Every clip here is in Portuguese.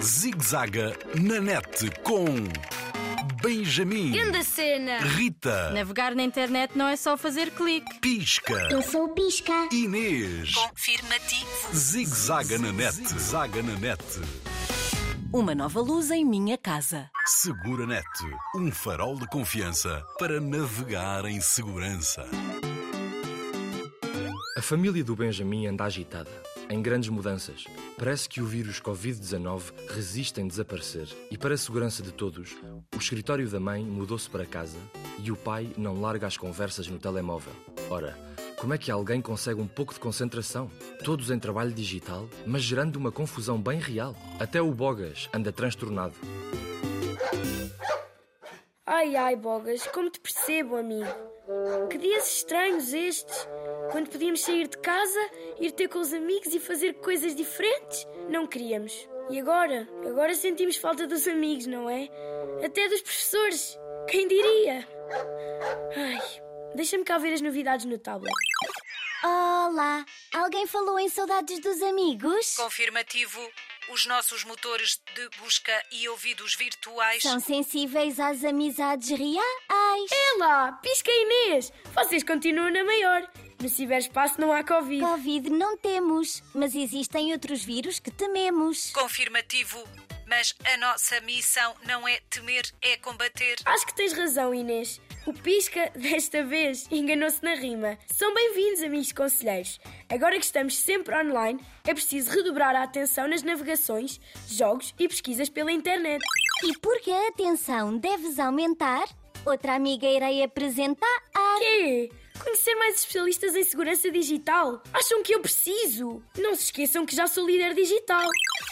Zigzaga na net com Benjamin, Grande cena! Rita, Navegar na internet não é só fazer clique. Pisca, Eu sou o Pisca. Inês. Confirmativo. Zigzaga na net, zaga na net. Uma nova luz em minha casa. Segura net, um farol de confiança para navegar em segurança. A família do Benjamin anda agitada, em grandes mudanças. Parece que o vírus Covid-19 resiste em desaparecer. E para a segurança de todos, o escritório da mãe mudou-se para casa e o pai não larga as conversas no telemóvel. Ora, como é que alguém consegue um pouco de concentração? Todos em trabalho digital, mas gerando uma confusão bem real. Até o Bogas anda transtornado. Ai ai, Bogas, como te percebo, amigo. Que dias estranhos estes. Quando podíamos sair de casa, ir ter com os amigos e fazer coisas diferentes, não queríamos. E agora? Agora sentimos falta dos amigos, não é? Até dos professores. Quem diria? Ai, deixa-me cá ver as novidades no tablet. Olá! Alguém falou em saudades dos amigos? Confirmativo. Os nossos motores de busca e ouvidos virtuais. São sensíveis às amizades reais. É lá, pisca Inês. Vocês continuam na maior. No ciberespaço não há Covid. Covid não temos, mas existem outros vírus que tememos. Confirmativo. Mas a nossa missão não é temer, é combater. Acho que tens razão, Inês. O Pisca, desta vez, enganou-se na rima. São bem-vindos, amigos conselheiros. Agora que estamos sempre online, é preciso redobrar a atenção nas navegações, jogos e pesquisas pela internet. E porque a atenção deves aumentar, outra amiga irei apresentar. Quê? Conhecer mais especialistas em segurança digital? Acham que eu preciso? Não se esqueçam que já sou líder digital.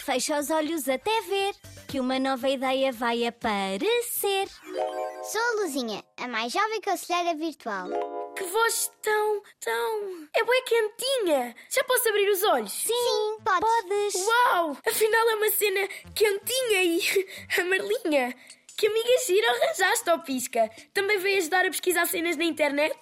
Fecha os olhos até ver que uma nova ideia vai aparecer. Sou a Luzinha, a mais jovem conselheira virtual. Que voz tão, tão. É bué quentinha! Já posso abrir os olhos? Sim, podes. podes. Uau! Afinal é uma cena quentinha e amarelinha. Que amiga gira arranjaste, ó Pisca. Também veio ajudar a pesquisar cenas na internet?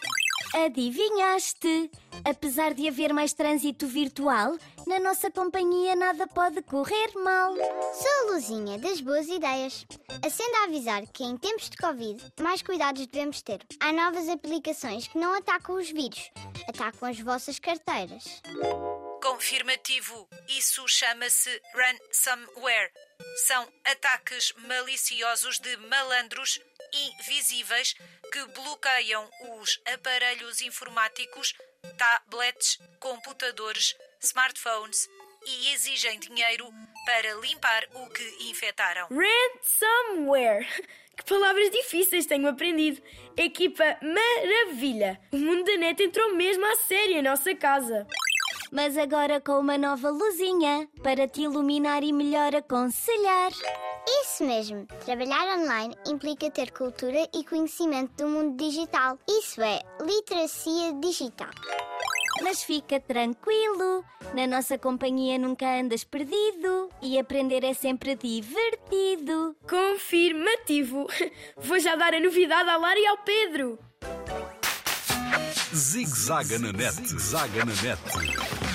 Adivinhaste? Apesar de haver mais trânsito virtual, na nossa companhia nada pode correr mal. Sou a Luzinha das boas ideias. Acendo a avisar que em tempos de Covid, mais cuidados devemos ter. Há novas aplicações que não atacam os vírus, atacam as vossas carteiras. Confirmativo. Isso chama-se ransomware. São ataques maliciosos de malandros invisíveis que bloqueiam os aparelhos informáticos, tablets, computadores, smartphones e exigem dinheiro para limpar o que infectaram. Ransomware. Que palavras difíceis tenho aprendido. Equipa maravilha. O mundo da net entrou mesmo à série em nossa casa. Mas agora com uma nova luzinha para te iluminar e melhor aconselhar. Isso mesmo, trabalhar online implica ter cultura e conhecimento do mundo digital. Isso é literacia digital. Mas fica tranquilo, na nossa companhia nunca andas perdido e aprender é sempre divertido. Confirmativo. Vou já dar a novidade à Lara e ao Pedro. Zigzaga na net, zaga na net.